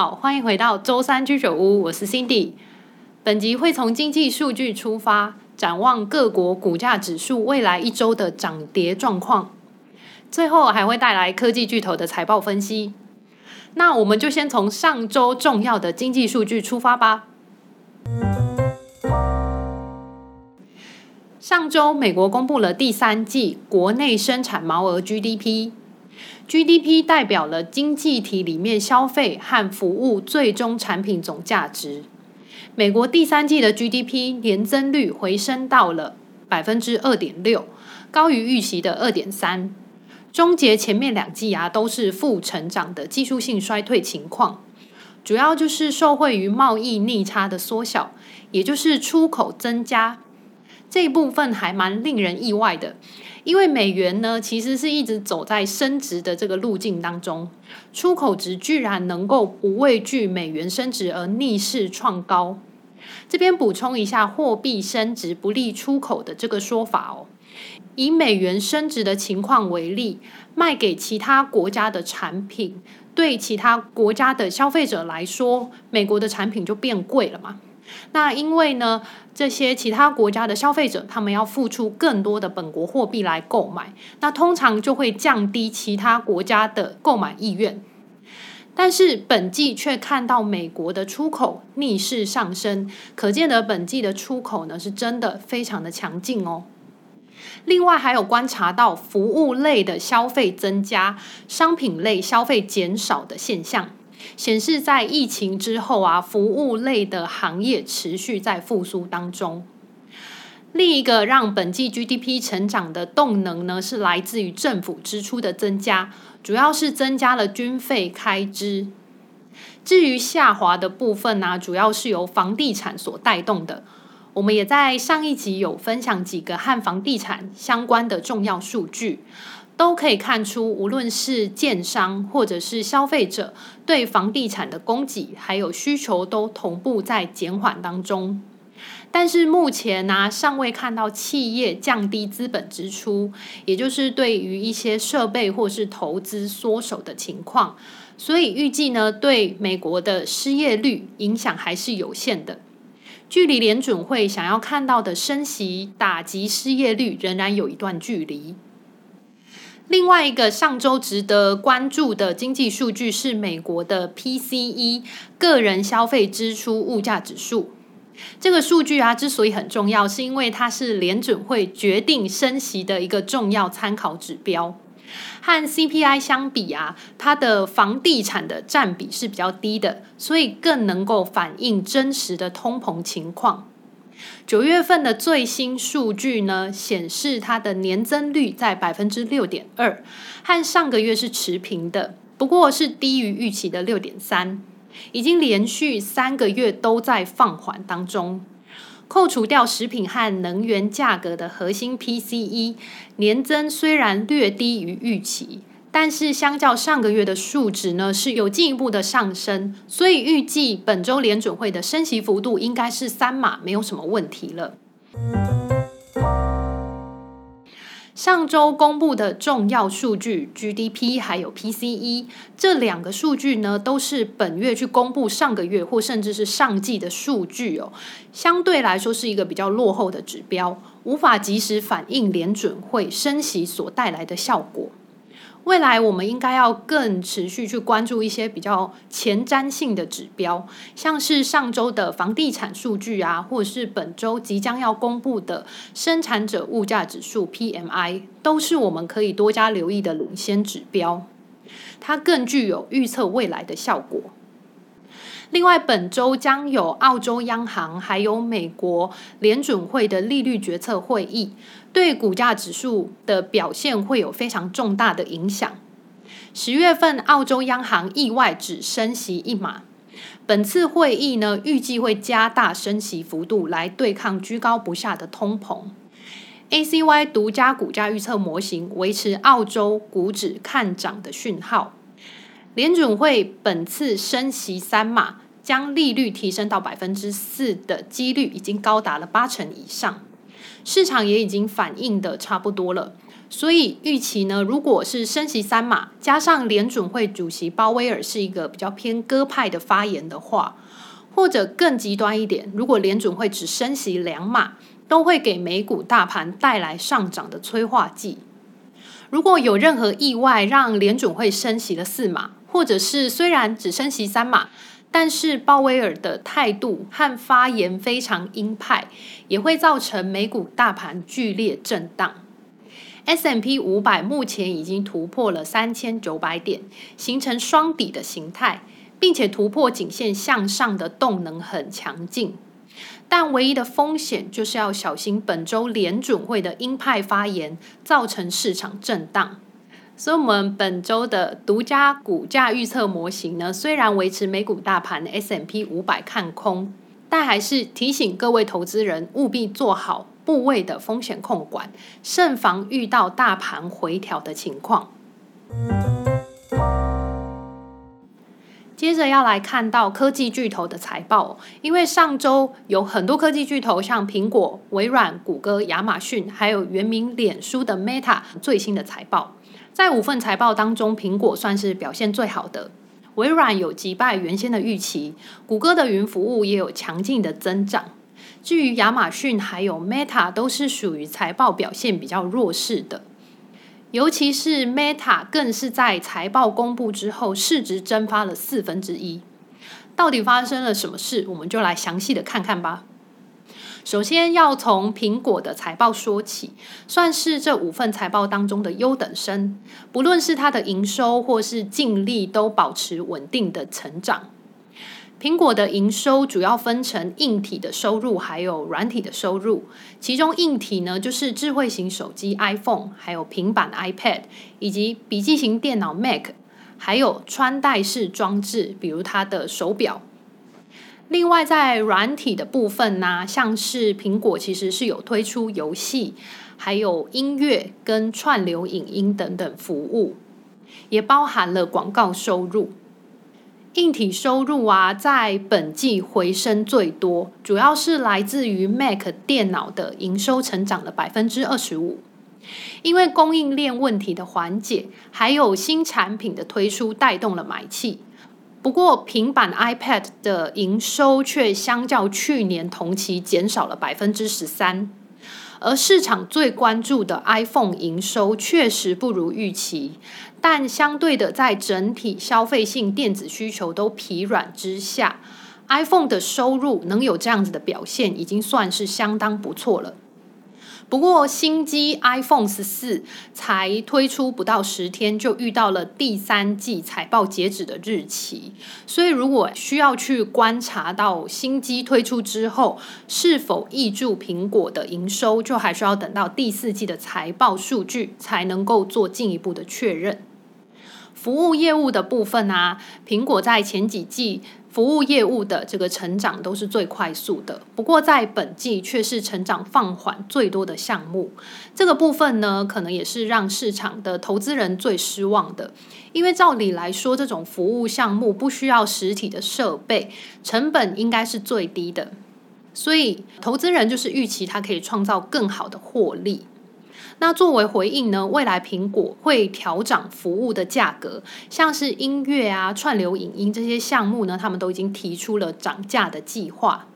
好，欢迎回到周三居酒屋，我是 Cindy。本集会从经济数据出发，展望各国股价指数未来一周的涨跌状况。最后还会带来科技巨头的财报分析。那我们就先从上周重要的经济数据出发吧。上周，美国公布了第三季国内生产毛额 GDP。GDP 代表了经济体里面消费和服务最终产品总价值。美国第三季的 GDP 年增率回升到了百分之二点六，高于预期的二点三。终结前面两季啊都是负成长的技术性衰退情况，主要就是受惠于贸易逆差的缩小，也就是出口增加。这一部分还蛮令人意外的。因为美元呢，其实是一直走在升值的这个路径当中，出口值居然能够不畏惧美元升值而逆势创高。这边补充一下，货币升值不利出口的这个说法哦。以美元升值的情况为例，卖给其他国家的产品，对其他国家的消费者来说，美国的产品就变贵了嘛。那因为呢，这些其他国家的消费者，他们要付出更多的本国货币来购买，那通常就会降低其他国家的购买意愿。但是本季却看到美国的出口逆势上升，可见得本季的出口呢是真的非常的强劲哦。另外还有观察到服务类的消费增加，商品类消费减少的现象。显示在疫情之后啊，服务类的行业持续在复苏当中。另一个让本季 GDP 成长的动能呢，是来自于政府支出的增加，主要是增加了军费开支。至于下滑的部分呢，主要是由房地产所带动的。我们也在上一集有分享几个和房地产相关的重要数据。都可以看出，无论是建商或者是消费者，对房地产的供给还有需求都同步在减缓当中。但是目前呢、尚未看到企业降低资本支出，也就是对于一些设备或是投资缩手的情况。所以预计呢，对美国的失业率影响还是有限的。距离联准会想要看到的升息打击失业率，仍然有一段距离。另外一个上周值得关注的经济数据是美国的 PCE 个人消费支出物价指数。这个数据啊，之所以很重要，是因为它是联准会决定升息的一个重要参考指标。和 CPI 相比啊，它的房地产的占比是比较低的，所以更能够反映真实的通膨情况。九月份的最新数据呢，显示它的年增率在百分之六点二，和上个月是持平的，不过是低于预期的六点三，已经连续三个月都在放缓当中。扣除掉食品和能源价格的核心 PCE 年增虽然略低于预期。但是相较上个月的数值呢，是有进一步的上升，所以预计本周联准会的升息幅度应该是三码，没有什么问题了。上周公布的重要数据 GDP 还有 PCE 这两个数据呢，都是本月去公布上个月或甚至是上季的数据哦，相对来说是一个比较落后的指标，无法及时反映联准会升息所带来的效果。未来我们应该要更持续去关注一些比较前瞻性的指标，像是上周的房地产数据啊，或者是本周即将要公布的生产者物价指数 PMI，都是我们可以多加留意的领先指标，它更具有预测未来的效果。另外，本周将有澳洲央行还有美国联准会的利率决策会议，对股价指数的表现会有非常重大的影响。十月份，澳洲央行意外只升息一码，本次会议呢，预计会加大升息幅度来对抗居高不下的通膨。ACY 独家股价预测模型维持澳洲股指看涨的讯号。联准会本次升息三码，将利率提升到百分之四的几率已经高达了八成以上，市场也已经反映的差不多了。所以预期呢，如果是升息三码，加上联准会主席鲍威尔是一个比较偏鸽派的发言的话，或者更极端一点，如果联准会只升息两码，都会给美股大盘带来上涨的催化剂。如果有任何意外，让联准会升息了四码，或者是虽然只升息三码，但是鲍威尔的态度和发言非常鹰派，也会造成美股大盘剧烈震荡。S M P 五百目前已经突破了三千九百点，形成双底的形态，并且突破颈线向上的动能很强劲。但唯一的风险就是要小心本周联准会的鹰派发言造成市场震荡。所以，我们本周的独家股价预测模型呢，虽然维持美股大盘 S M P 五百看空，但还是提醒各位投资人务必做好。部位的风险控管，慎防遇到大盘回调的情况。接着要来看到科技巨头的财报，因为上周有很多科技巨头，像苹果、微软、谷歌、亚马逊，还有原名脸书的 Meta 最新的财报。在五份财报当中，苹果算是表现最好的，微软有击败原先的预期，谷歌的云服务也有强劲的增长。至于亚马逊还有 Meta 都是属于财报表现比较弱势的，尤其是 Meta 更是在财报公布之后市值蒸发了四分之一。到底发生了什么事？我们就来详细的看看吧。首先要从苹果的财报说起，算是这五份财报当中的优等生，不论是它的营收或是净利都保持稳定的成长。苹果的营收主要分成硬体的收入，还有软体的收入。其中硬体呢，就是智慧型手机 iPhone，还有平板 iPad，以及笔记型电脑 Mac，还有穿戴式装置，比如它的手表。另外，在软体的部分呢，像是苹果其实是有推出游戏，还有音乐跟串流影音等等服务，也包含了广告收入。硬体收入啊，在本季回升最多，主要是来自于 Mac 电脑的营收成长了百分之二十五，因为供应链问题的缓解，还有新产品的推出带动了买气。不过，平板 iPad 的营收却相较去年同期减少了百分之十三。而市场最关注的 iPhone 营收确实不如预期，但相对的，在整体消费性电子需求都疲软之下，iPhone 的收入能有这样子的表现，已经算是相当不错了。不过，新机 iPhone 十四才推出不到十天，就遇到了第三季财报截止的日期，所以如果需要去观察到新机推出之后是否挹注苹果的营收，就还需要等到第四季的财报数据才能够做进一步的确认。服务业务的部分啊，苹果在前几季。服务业务的这个成长都是最快速的，不过在本季却是成长放缓最多的项目。这个部分呢，可能也是让市场的投资人最失望的，因为照理来说，这种服务项目不需要实体的设备，成本应该是最低的，所以投资人就是预期它可以创造更好的获利。那作为回应呢，未来苹果会调涨服务的价格，像是音乐啊、串流影音这些项目呢，他们都已经提出了涨价的计划。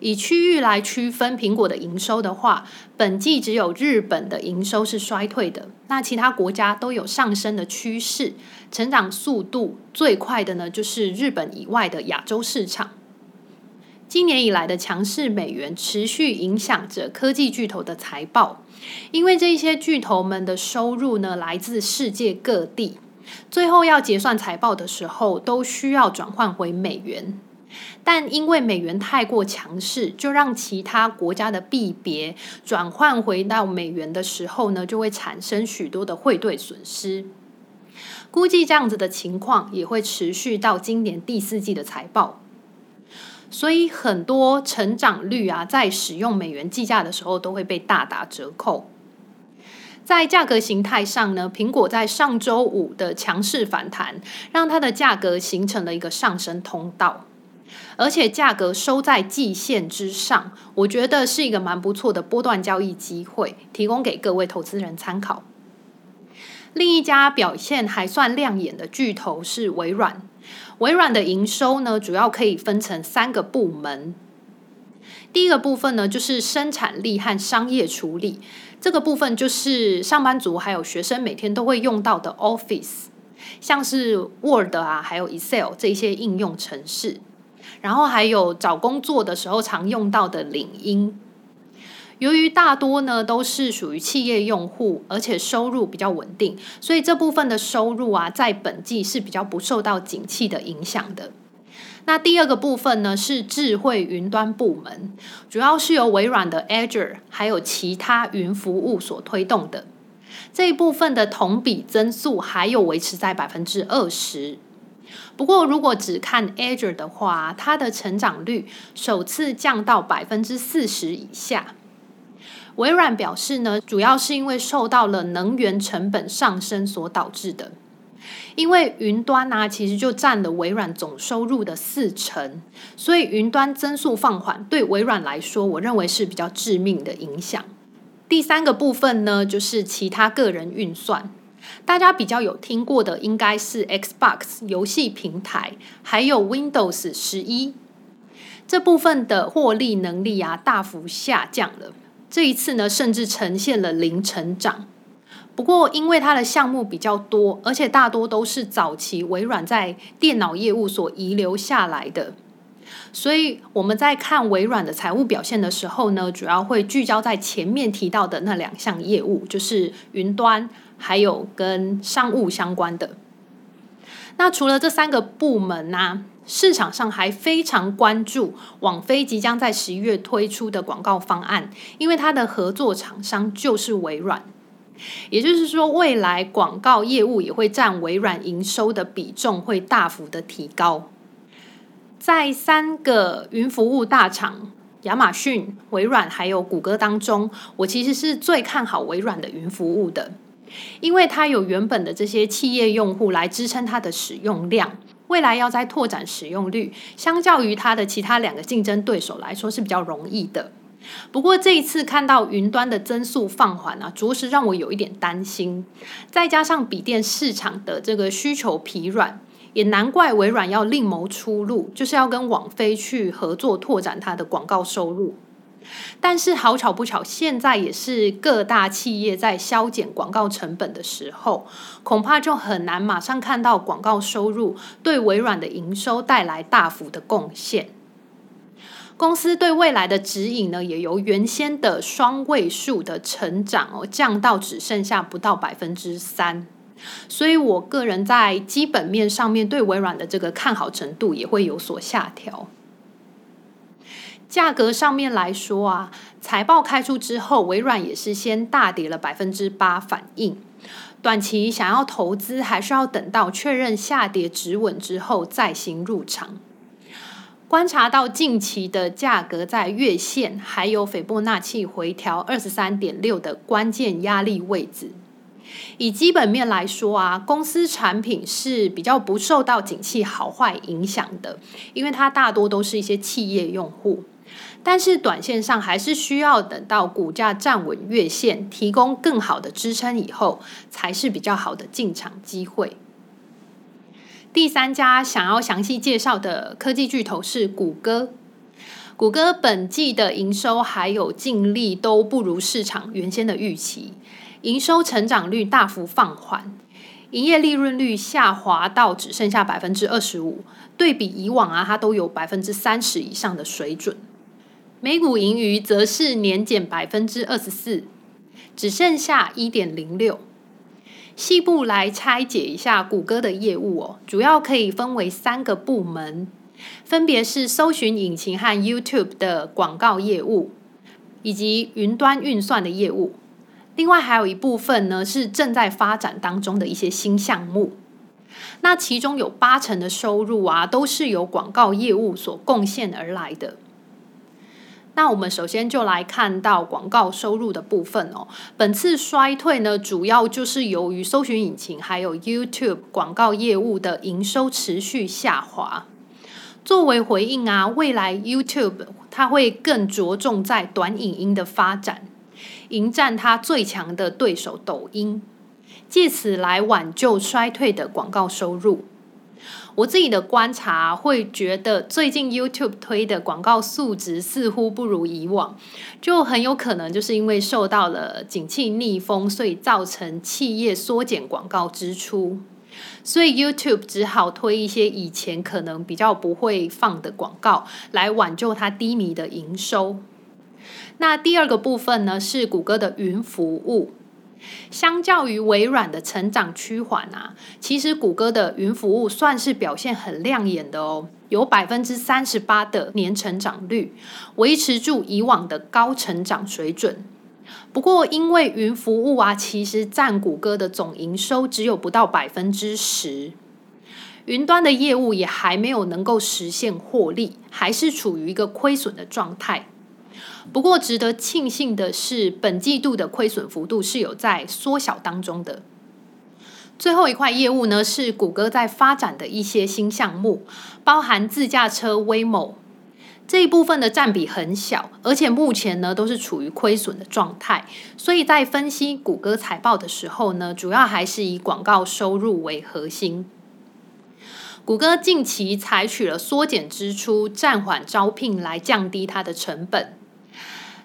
以区域来区分苹果的营收的话，本季只有日本的营收是衰退的，那其他国家都有上升的趋势，成长速度最快的呢，就是日本以外的亚洲市场。今年以来的强势美元持续影响着科技巨头的财报，因为这些巨头们的收入呢，来自世界各地，最后要结算财报的时候都需要转换回美元，但因为美元太过强势，就让其他国家的币别转换回到美元的时候呢，就会产生许多的汇兑损失。估计这样子的情况也会持续到今年第四季的财报。所以很多成长率啊，在使用美元计价的时候，都会被大打折扣。在价格形态上呢，苹果在上周五的强势反弹，让它的价格形成了一个上升通道。而且价格收在季线之上，我觉得是一个蛮不错的波段交易机会，提供给各位投资人参考。另一家表现还算亮眼的巨头是微软。微软的营收呢，主要可以分成三个部门。第一个部分呢，就是生产力和商业处理，这个部分就是上班族还有学生每天都会用到的 Office，像是 Word 啊，还有 Excel 这些应用程式，然后还有找工作的时候常用到的领英。由于大多呢都是属于企业用户，而且收入比较稳定，所以这部分的收入啊，在本季是比较不受到景气的影响的。那第二个部分呢，是智慧云端部门，主要是由微软的 Azure 还有其他云服务所推动的。这一部分的同比增速还有维持在百分之二十。不过如果只看 Azure 的话，它的成长率首次降到百分之四十以下。微软表示呢，主要是因为受到了能源成本上升所导致的。因为云端呢、其实就占了微软总收入的四成，所以云端增速放缓，对微软来说，我认为是比较致命的影响。第三个部分呢，就是其他个人运算，大家比较有听过的应该是 Xbox 游戏平台，还有 Windows 十一这部分的获利能力啊，大幅下降了。这一次呢，甚至呈现了零成长。不过，因为它的项目比较多，而且大多都是早期微软在电脑业务所遗留下来的，所以我们在看微软的财务表现的时候呢，主要会聚焦在前面提到的那两项业务，就是云端，还有跟商务相关的。那除了这三个部门呢、市场上还非常关注网飞即将在十一月推出的广告方案，因为它的合作厂商就是微软，也就是说，未来广告业务也会占微软营收的比重会大幅的提高。在三个云服务大厂亚马逊、微软还有谷歌当中，我其实是最看好微软的云服务的，因为它有原本的这些企业用户来支撑它的使用量。未来要再拓展使用率，相较于它的其他两个竞争对手来说是比较容易的。不过这一次看到云端的增速放缓啊，着实让我有一点担心。再加上笔电市场的这个需求疲软，也难怪微软要另谋出路，就是要跟网飞去合作拓展它的广告收入。但是好巧不巧，现在也是各大企业在削减广告成本的时候，恐怕就很难马上看到广告收入对微软的营收带来大幅的贡献。公司对未来的指引呢，也由原先的双位数的成长哦，降到只剩下不到百分之三。所以我个人在基本面上面对微软的这个看好程度也会有所下调。价格上面来说啊，财报开出之后，微软也是先大跌了百分之八反应。短期想要投资，还是要等到确认下跌止稳之后再行入场。观察到近期的价格在月线，还有斐波那契回调二十三点六的关键压力位置。以基本面来说啊，公司产品是比较不受到景气好坏影响的，因为它大多都是一些企业用户。但是短线上还是需要等到股价站稳月线，提供更好的支撑以后，才是比较好的进场机会。第三家想要详细介绍的科技巨头是谷歌。谷歌本季的营收还有净利都不如市场原先的预期，营收成长率大幅放缓，营业利润率下滑到只剩下百分之二十五，对比以往啊，它都有百分之三十以上的水准。每股盈余则是年减百分之二十四，只剩下一点零六。细部来拆解一下谷歌的业务哦，主要可以分为三个部门，分别是搜寻引擎和 YouTube 的广告业务，以及云端运算的业务。另外还有一部分呢，是正在发展当中的一些新项目。那其中有八成的收入啊，都是由广告业务所贡献而来的。那我们首先就来看到广告收入的部分哦。本次衰退呢，主要就是由于搜寻引擎还有 YouTube 广告业务的营收持续下滑。作为回应啊，未来 YouTube 它会更着重在短影音的发展，迎战它最强的对手抖音，借此来挽救衰退的广告收入。我自己的观察会觉得，最近 YouTube 推的广告素质似乎不如以往，就很有可能就是因为受到了景气逆风，所以造成企业缩减广告支出，所以 YouTube 只好推一些以前可能比较不会放的广告，来挽救它低迷的营收。那第二个部分呢，是谷歌的云服务。相较于微软的成长趋缓啊，其实谷歌的云服务算是表现很亮眼的哦，有百分之三十八的年成长率，维持住以往的高成长水准。不过，因为云服务啊，其实占谷歌的总营收只有不到百分之十，云端的业务也还没有能够实现获利，还是处于一个亏损的状态。不过，值得庆幸的是，本季度的亏损幅度是有在缩小当中的。最后一块业务呢，是谷歌在发展的一些新项目，包含自驾车 Waymo 这一部分的占比很小，而且目前呢都是处于亏损的状态。所以在分析谷歌财报的时候呢，主要还是以广告收入为核心。谷歌近期采取了缩减支出、暂缓招聘来降低它的成本。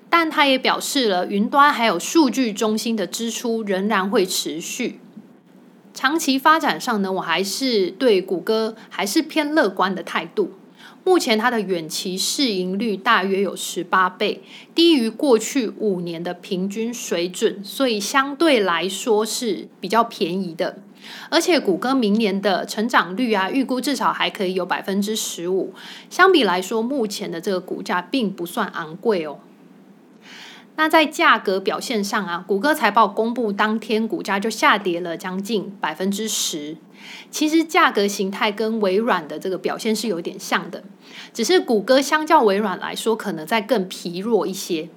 但他也表示了，云端还有数据中心的支出仍然会持续。长期发展上呢，我还是对谷歌还是偏乐观的态度。目前它的远期市盈率大约有十八倍，低于过去五年的平均水准，所以相对来说是比较便宜的。而且谷歌明年的成长率啊，预估至少还可以有百分之十五。相比来说，目前的这个股价并不算昂贵哦。那在价格表现上啊，谷歌财报公布当天，股价就下跌了将近百分之十。其实价格形态跟微软的这个表现是有点像的，只是谷歌相较微软来说，可能在更疲弱一些。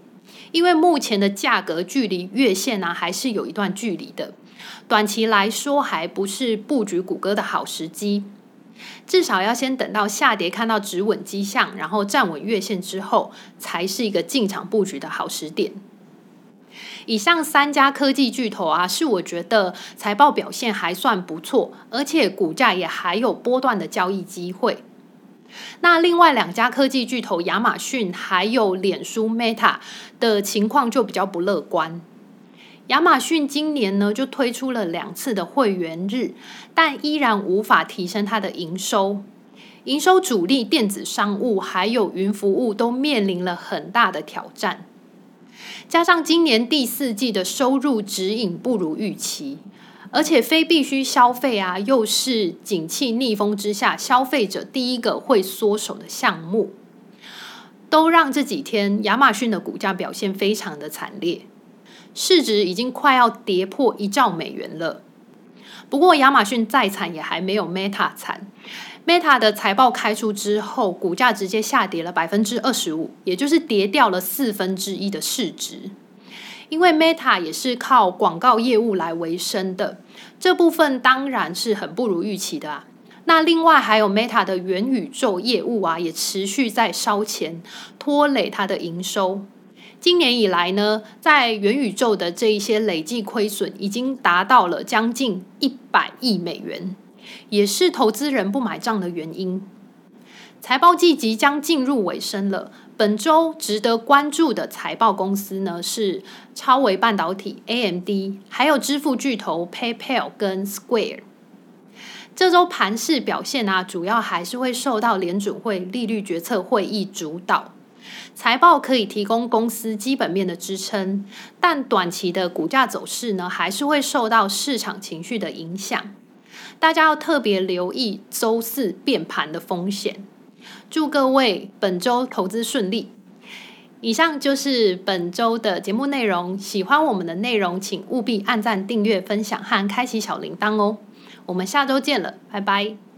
因为目前的价格距离月线啊，还是有一段距离的，短期来说还不是布局谷歌的好时机。至少要先等到下跌看到止稳迹象，然后站稳月线之后，才是一个进场布局的好时点。以上三家科技巨头啊，是我觉得财报表现还算不错，而且股价也还有波段的交易机会。那另外两家科技巨头亚马逊还有脸书 Meta 的情况就比较不乐观。亚马逊今年呢就推出了两次的会员日，但依然无法提升它的营收。营收主力电子商务还有云服务都面临了很大的挑战，加上今年第四季的收入指引不如预期，而且非必需消费啊又是景气逆风之下消费者第一个会缩手的项目，都让这几天亚马逊的股价表现非常的惨烈。市值已经快要跌破一兆美元了。不过，亚马逊再惨也还没有 Meta 惨。Meta 的财报开出之后，股价直接下跌了百分之二十五，也就是跌掉了四分之一的市值。因为 Meta 也是靠广告业务来维生的，这部分当然是很不如预期的啊。那另外还有 Meta 的元宇宙业务啊，也持续在烧钱，拖累它的营收。今年以来呢，在元宇宙的这一些累计亏损已经达到了将近一百亿美元，也是投资人不买账的原因。财报季即将进入尾声了，本周值得关注的财报公司呢是超微半导体 AMD，还有支付巨头 PayPal 跟 Square。这周盘势表现啊，主要还是会受到联准会利率决策会议主导。财报可以提供公司基本面的支撑，但短期的股价走势呢，还是会受到市场情绪的影响。大家要特别留意周四变盘的风险。祝各位本周投资顺利。以上就是本周的节目内容。喜欢我们的内容，请务必按赞、订阅、分享和开启小铃铛哦。我们下周见了，拜拜。